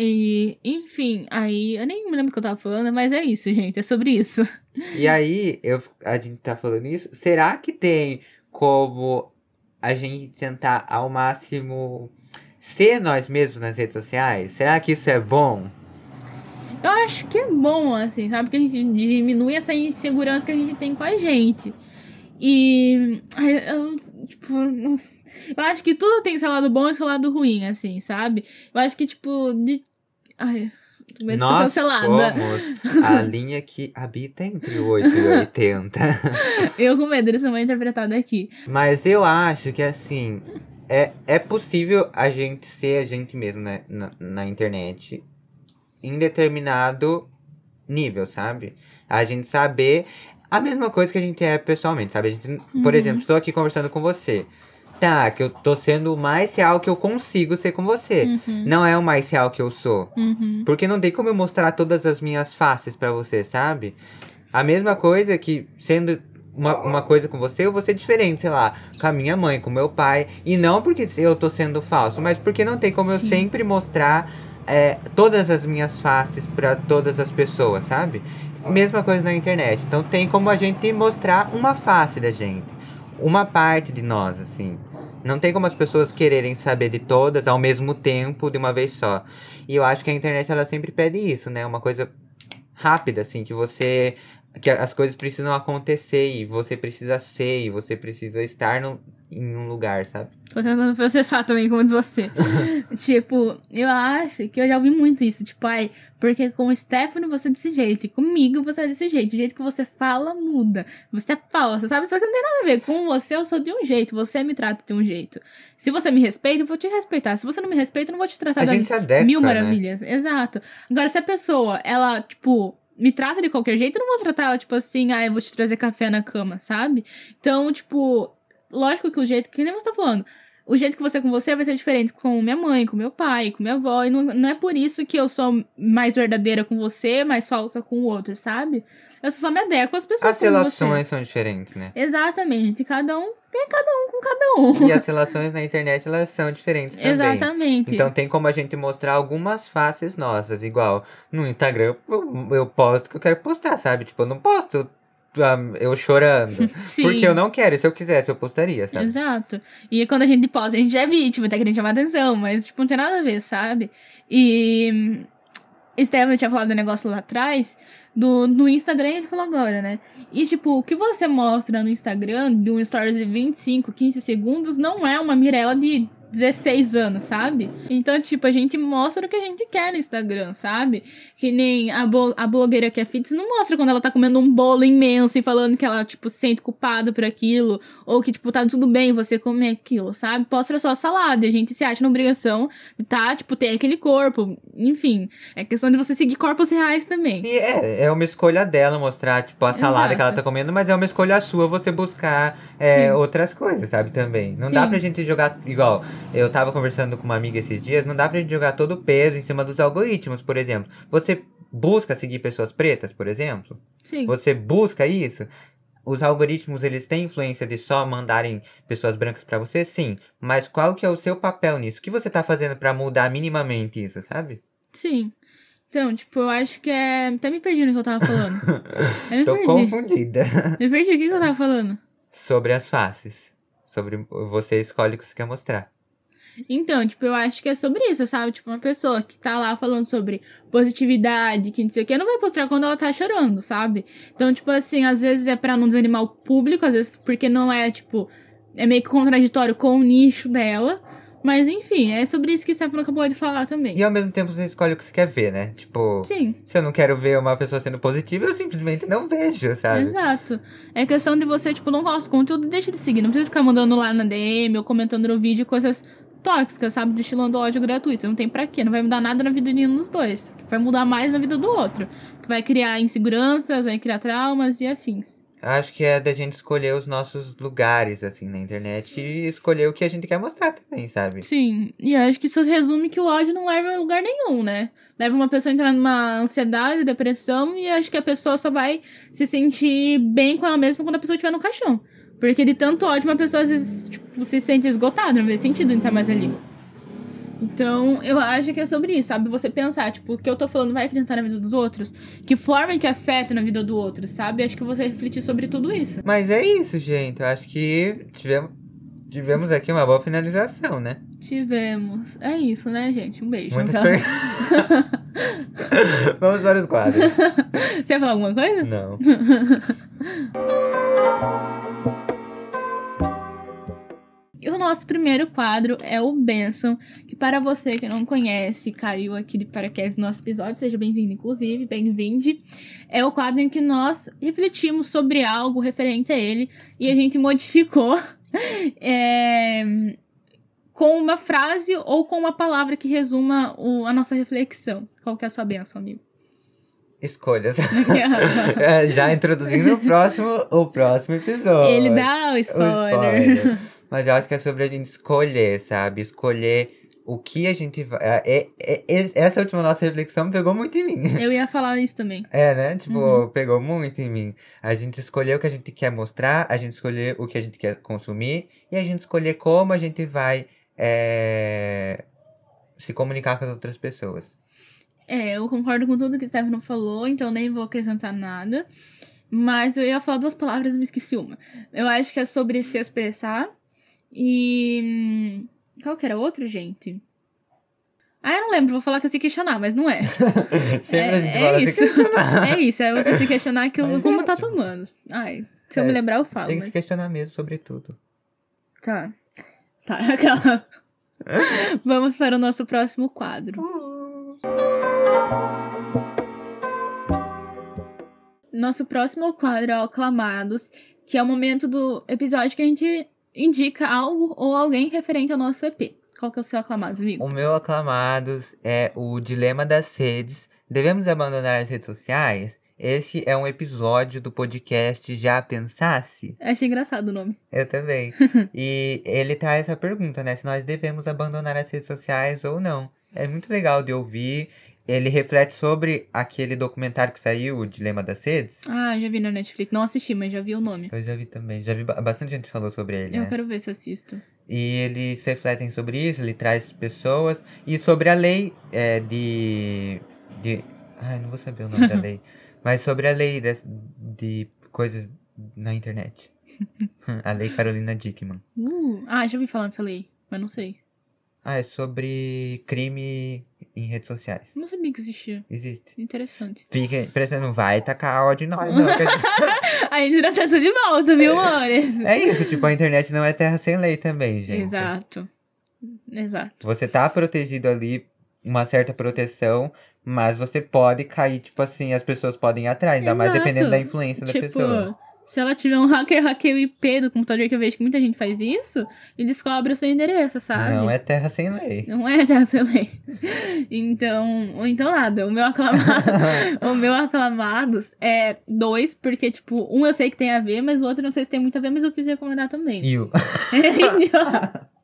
E, enfim, aí eu nem me lembro o que eu tava falando, mas é isso, gente. É sobre isso. E aí, eu, a gente tá falando isso. Será que tem como a gente tentar ao máximo ser nós mesmos nas redes sociais? Será que isso é bom? Eu acho que é bom, assim, sabe? Porque a gente diminui essa insegurança que a gente tem com a gente. E. Eu, tipo. Eu acho que tudo tem seu lado bom e seu lado ruim, assim, sabe? Eu acho que, tipo. De... Ai. Nós somos a linha que habita entre o 8 e o 80. Eu com medo de ser mal interpretada aqui. Mas eu acho que assim, é, é possível a gente ser a gente mesmo né, na, na internet em determinado nível, sabe? A gente saber a mesma coisa que a gente é pessoalmente, sabe? Gente, por Uhum. exemplo, estou aqui conversando com você. Tá, que eu tô sendo o mais real que eu consigo ser com você. Uhum. Não é o mais real que eu sou. Uhum. Porque não tem como eu mostrar todas as minhas faces pra você, sabe? A mesma coisa que sendo uma, uma coisa com você, eu vou ser diferente, sei lá, com a minha mãe, com meu pai. E não porque eu tô sendo falso, mas porque não tem como eu Sim. sempre mostrar é, todas as minhas faces pra todas as pessoas, sabe? Mesma coisa na internet. Então tem como a gente mostrar uma face da gente. Uma parte de nós, assim. Não tem como as pessoas quererem saber de todas ao mesmo tempo, de uma vez só. E eu acho que a internet ela sempre pede isso, né? Uma coisa rápida, assim, que você que as coisas precisam acontecer e você precisa ser e você precisa estar no, em um lugar, sabe? Tô tentando processar também, como diz você. tipo, eu acho que eu já ouvi muito isso. Tipo, ai, porque com o Stefano você é desse jeito, e comigo você é desse jeito. O jeito que você fala muda. Você é falsa, sabe? Só que não tem nada a ver. Com você eu sou de um jeito, você me trata de um jeito. Se você me respeita, eu vou te respeitar. Se você não me respeita, eu não vou te tratar A da gente se adequa, mil né? maravilhas. Exato. Agora, se a pessoa, ela, tipo, me trata de qualquer jeito, eu não vou tratar ela, tipo assim, ah, eu vou te trazer café na cama, sabe? Então, tipo, lógico que o jeito, que nem você tá falando, o jeito que você é com você vai ser diferente com minha mãe, com meu pai, com minha avó. E não, não é por isso que eu sou mais verdadeira com você, mais falsa com o outro, sabe? Eu só me adequo às pessoas As relações são diferentes, né? Exatamente. Cada um tem cada um com cada um. E as relações na internet, elas são diferentes também. Exatamente. Então tem como a gente mostrar algumas faces nossas, igual no Instagram eu, eu posto o que eu quero postar, sabe? Tipo, eu não posto eu chorando. Sim. Porque eu não quero, se eu quisesse, eu postaria, sabe? Exato. E quando a gente posta, a gente é vítima, tá querendo chamar atenção, mas, tipo, não tem nada a ver, sabe? E. hum, Estevam tinha falado do negócio lá atrás, do, do Instagram, ele falou agora, né? E, tipo, o que você mostra no Instagram, de um stories de 25, 15 segundos, não é uma Mirella de 16 anos, sabe? Então, tipo, a gente mostra o que a gente quer no Instagram, sabe? Que nem a, bo- a blogueira que é fitness não mostra quando ela tá comendo um bolo imenso e falando que ela, tipo, se sente culpada por aquilo. Ou que, tipo, tá tudo bem você comer aquilo, sabe? Mostra só a salada. E a gente se acha na obrigação de tá, tipo, ter aquele corpo. Enfim, é questão de você seguir corpos reais também. E é, é uma escolha dela mostrar, tipo, a salada Exato. que ela tá comendo, mas é uma escolha sua você buscar é, outras coisas, sabe, também. Não dá Sim. pra gente jogar, igual, eu tava conversando com uma amiga esses dias, não dá pra gente jogar todo o peso em cima dos algoritmos, por exemplo. Você busca seguir pessoas pretas, por exemplo? Sim. Você busca isso? Os algoritmos, eles têm influência de só mandarem pessoas brancas pra você? Sim. Mas qual que é o seu papel nisso? O que você tá fazendo pra mudar minimamente isso, sabe? Sim. Então, tipo, eu acho que é. Até me perdi no que eu tava falando. Eu Tô perdi. confundida. Me perdi. O que que eu tava falando? Sobre as faces. Sobre você escolhe o que você quer mostrar. Então, tipo, eu acho que é sobre isso, sabe? Tipo, uma pessoa que tá lá falando sobre positividade, que não sei o que, não vai mostrar quando ela tá chorando, sabe? Então, tipo assim, às vezes é pra não desanimar o público, às vezes porque não é, tipo, é meio que contraditório com o nicho dela. Mas enfim, é sobre isso que o Stefano acabou de falar também. E ao mesmo tempo você escolhe o que você quer ver, né? Tipo, Sim, se eu não quero ver uma pessoa sendo positiva, eu simplesmente não vejo, sabe? exato. É questão de você, tipo, não gosta do conteúdo, deixa de seguir. Não precisa ficar mandando lá na DM ou comentando no vídeo coisas tóxicas, sabe? Destilando ódio gratuito. Não tem pra quê. Não vai mudar nada na vida de nenhum dos dois. Vai mudar mais na vida do outro. Vai criar inseguranças, vai criar traumas e afins. Acho que é da gente escolher os nossos lugares, assim, na internet e escolher o que a gente quer mostrar também, sabe? Sim, e acho que isso resume que o ódio não leva a lugar nenhum, né? Leva uma pessoa a entrar numa ansiedade, depressão, e acho que a pessoa só vai se sentir bem com ela mesma quando a pessoa estiver no caixão. Porque de tanto ódio, uma pessoa às vezes tipo, se sente esgotada, não vê sentido em estar mais ali. Então, eu acho que é sobre isso, sabe? Você pensar, tipo, o que eu tô falando vai acrescentar na vida dos outros? Que forma que afeta na vida do outro, sabe? Acho que você refletir sobre tudo isso. Mas é isso, gente. Eu acho que tivemos, tivemos aqui uma boa finalização, né? Tivemos. É isso, né, gente? Um beijo. Muitas Então- per... Vamos para os quadros. Você ia falar alguma coisa? Não. E o nosso primeiro quadro é o Benção, que para você que não conhece, caiu aqui de paraquedas no nosso episódio, seja bem-vindo, inclusive, bem-vinde. É o quadro em que nós refletimos sobre algo referente a ele e a gente modificou é, com uma frase ou com uma palavra que resuma o- a nossa reflexão. Qual que é a sua benção, amigo? Escolhas. É, Já introduzindo o próximo, o próximo episódio. Ele dá o O spoiler. Mas eu acho que é sobre a gente escolher, sabe? Escolher o que a gente vai. É, é- é- essa última nossa reflexão pegou muito em mim. Eu ia falar isso também. É, né? Tipo, Uhum. pegou muito em mim. A gente escolher o que a gente quer mostrar, a gente escolher o que a gente quer consumir e a gente escolher como a gente vai é, se comunicar com as outras pessoas. É, eu concordo com tudo que o Stefano falou, então nem vou acrescentar nada. Mas eu ia falar duas palavras e me esqueci uma. Eu acho que é sobre se expressar. E. hum, Qual que era outro, gente? Ah, eu não lembro, vou falar que eu se questionar, mas não é. Sempre é, fala é se isso. É isso, é você se questionar que o Mas rumo é, tá tomando. Ai, se eu é, me lembrar, eu falo. Tem que se questionar mesmo sobre tudo. Tá. Tá, aquela. Vamos para o nosso próximo quadro. Nosso próximo quadro é o Aclamados, que é o momento do episódio que a gente indica algo ou alguém referente ao nosso EP. Qual que é o seu Aclamados, amigo? O meu aclamados é o Dilema das Redes. Devemos abandonar as redes sociais? Este é um episódio do podcast Já Pensasse? Achei engraçado o nome. Eu também. e ele traz essa pergunta, né? Se nós devemos abandonar as redes sociais ou não. É muito legal de ouvir. Ele reflete sobre aquele documentário que saiu, o Dilema das Redes. Ah, já vi na Netflix. Não assisti, mas já vi o nome. Eu já vi também. Já vi ba- bastante gente falou sobre ele, Eu né? quero ver se eu assisto. E eles refletem sobre isso, ele traz pessoas. E sobre a lei é, de, de. Ai, não vou saber o nome da lei. Mas sobre a lei des- de, coisas na internet. a lei Carolina Dickman. Uh, ah, já ouvi falar dessa lei, mas não sei. Ah, é sobre crime em redes sociais. Não sabia que existia. Existe. Interessante. Fica, presta, não vai tacar ódio em nós, não. a gente- A gente tira acesso de volta, viu, amores? é isso, tipo, a internet não é terra sem lei também, gente. Exato. Exato. Você tá protegido ali, uma certa proteção, mas você pode cair, tipo assim, as pessoas podem ir atrás, ainda mais Exato. dependendo da influência da tipo, pessoa. Se ela tiver um hacker, hackeia o IP do computador, que eu vejo que muita gente faz isso, e descobre o seu endereço, sabe? Não é terra sem lei. Não é dessa lei. Então, ou então nada. O meu aclamado, o meu aclamados é dois, porque, tipo, um eu sei que tem a ver, mas o outro não sei se tem muito a ver, mas eu quis recomendar também. E o...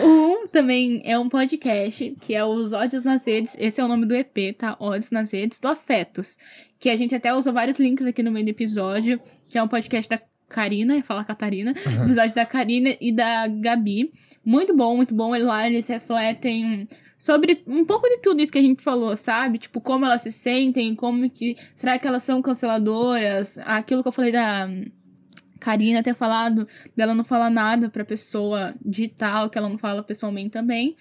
um também é um podcast, que é os Ódios nas Redes. Esse é o nome do EP, tá? Ódios nas Redes, do Afetos. Que a gente até usou vários links aqui no meio do episódio, que é um podcast da Karina, ia falar Catarina, episódio da Karina e da Gabi. Muito bom, muito bom. Lá eles refletem sobre um pouco de tudo isso que a gente falou, sabe? Tipo, como elas se sentem, como que. Será que elas são canceladoras? Aquilo que eu falei da. Karina ter falado dela não falar nada pra pessoa digital, que ela não fala pessoalmente também.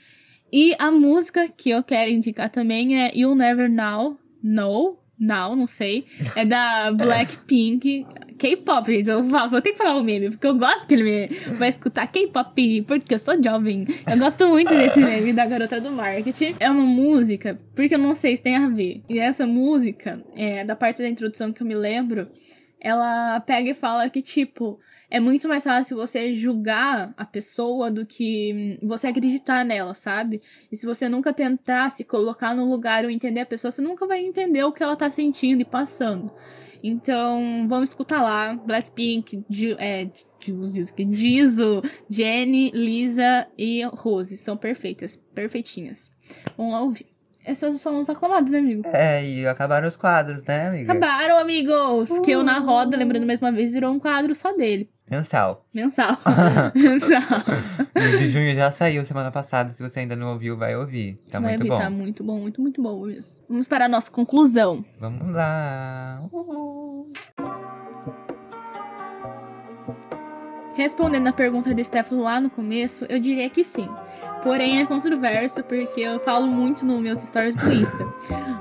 E a música que eu quero indicar também é You'll Never Know, Know, Now, não sei. É da Blackpink. K-pop, gente. Eu vou ter que falar o meme, porque eu gosto que ele me vai escutar K-pop, porque eu sou jovem. Eu gosto muito desse meme da garota do marketing. É uma música, porque eu não sei se tem a ver. E essa música, é, da parte da introdução que eu me lembro, ela pega e fala que, tipo, é muito mais fácil você julgar a pessoa do que você acreditar nela, sabe? E se você nunca tentar se colocar no lugar ou entender a pessoa, você nunca vai entender o que ela tá sentindo e passando. Então, vamos escutar lá. Blackpink, Ji- é, Jisoo, Jenny, Lisa e Rose. São perfeitas, perfeitinhas. Vamos lá ouvir. Esses são os aclamados, né, amigo? É, e acabaram os quadros, né, amiga? Acabaram, amigos! Porque eu na roda, lembrando mais uma vez, virou um quadro só dele. Mensal. Mensal. Mensal. O de junho já saiu semana passada. Se você ainda não ouviu, vai ouvir. Tá Vai muito ver, bom. Tá muito bom, muito, muito bom mesmo. Vamos para a nossa conclusão. Vamos lá. Uhul. Respondendo a pergunta de Stefano lá no começo, eu diria que sim. Porém, é controverso porque eu falo muito nos meus stories do Insta.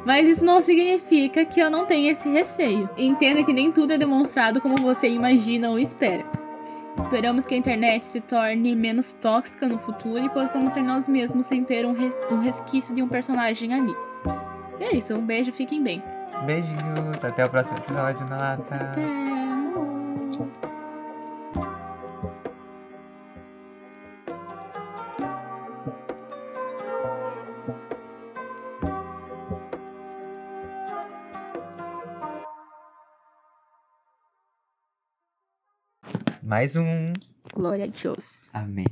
Mas isso não significa que eu não tenha esse receio. Entenda que nem tudo é demonstrado como você imagina ou espera. Esperamos que a internet se torne menos tóxica no futuro e possamos ser nós mesmos sem ter um, res- um resquício de um personagem ali. E é isso, um beijo, fiquem bem. Beijinhos. Até o próximo episódio na lata. Até. Mais um. Glória a Deus. Amém.